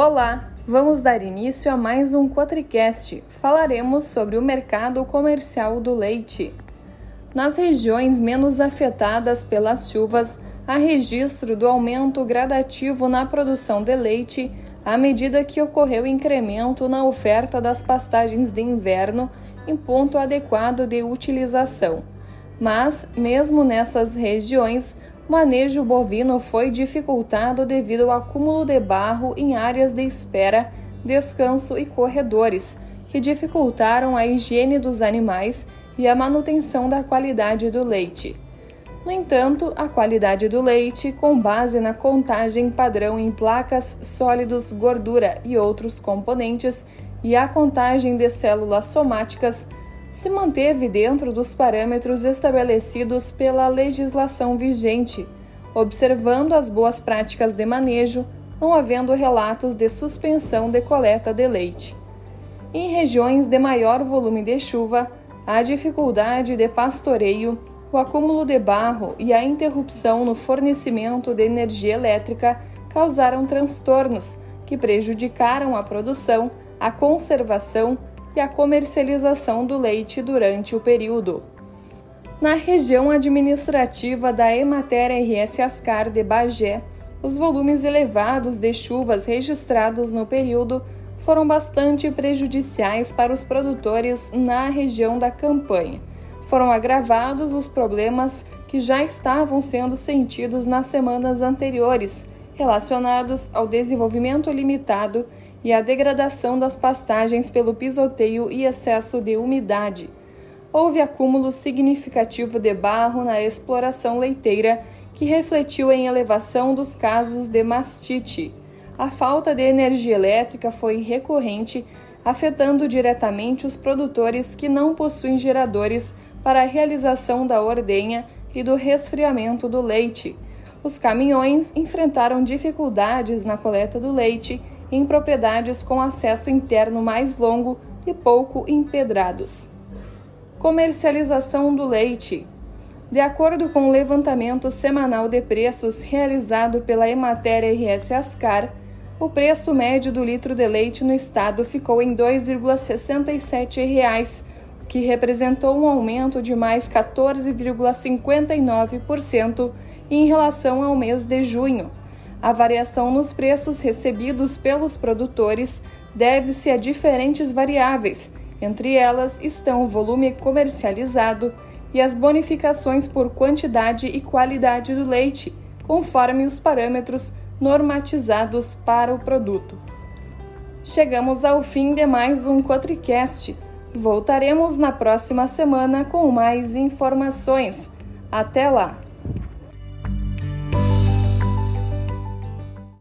Olá, vamos dar início a mais um Cotricast. Falaremos sobre o mercado comercial do leite. Nas regiões menos afetadas pelas chuvas, há registro do aumento gradativo na produção de leite à medida que ocorreu incremento na oferta das pastagens de inverno em ponto adequado de utilização. Mas, mesmo nessas regiões, o manejo bovino foi dificultado devido ao acúmulo de barro em áreas de espera, descanso e corredores, que dificultaram a higiene dos animais e a manutenção da qualidade do leite. No entanto, a qualidade do leite, com base na contagem padrão em placas, sólidos, gordura e outros componentes, e a contagem de células somáticas, se manteve dentro dos parâmetros estabelecidos pela legislação vigente, observando as boas práticas de manejo, não havendo relatos de suspensão de coleta de leite. Em regiões de maior volume de chuva, a dificuldade de pastoreio, o acúmulo de barro e a interrupção no fornecimento de energia elétrica causaram transtornos que prejudicaram a produção, a conservação e a comercialização do leite durante o período. Na região administrativa da Emater RS Ascar de Bagé, os volumes elevados de chuvas registrados no período foram bastante prejudiciais para os produtores na região da campanha. Foram agravados os problemas que já estavam sendo sentidos nas semanas anteriores, relacionados ao desenvolvimento limitado e a degradação das pastagens pelo pisoteio e excesso de umidade. Houve acúmulo significativo de barro na exploração leiteira, que refletiu em elevação dos casos de mastite. A falta de energia elétrica foi recorrente, afetando diretamente os produtores que não possuem geradores para a realização da ordenha e do resfriamento do leite. Os caminhões enfrentaram dificuldades na coleta do leite em propriedades com acesso interno mais longo e pouco empedrados. Comercialização do leite. De acordo com o levantamento semanal de preços realizado pela Emater RS Ascar, o preço médio do litro de leite no estado ficou em R$ 2,67, o que representou um aumento de mais 14,59% em relação ao mês de junho a variação nos preços recebidos pelos produtores deve-se a diferentes variáveis, entre elas estão o volume comercializado e as bonificações por quantidade e qualidade do leite, conforme os parâmetros normatizados para o produto. Chegamos ao fim de mais um Cotricast. Voltaremos na próxima semana com mais informações. Até lá!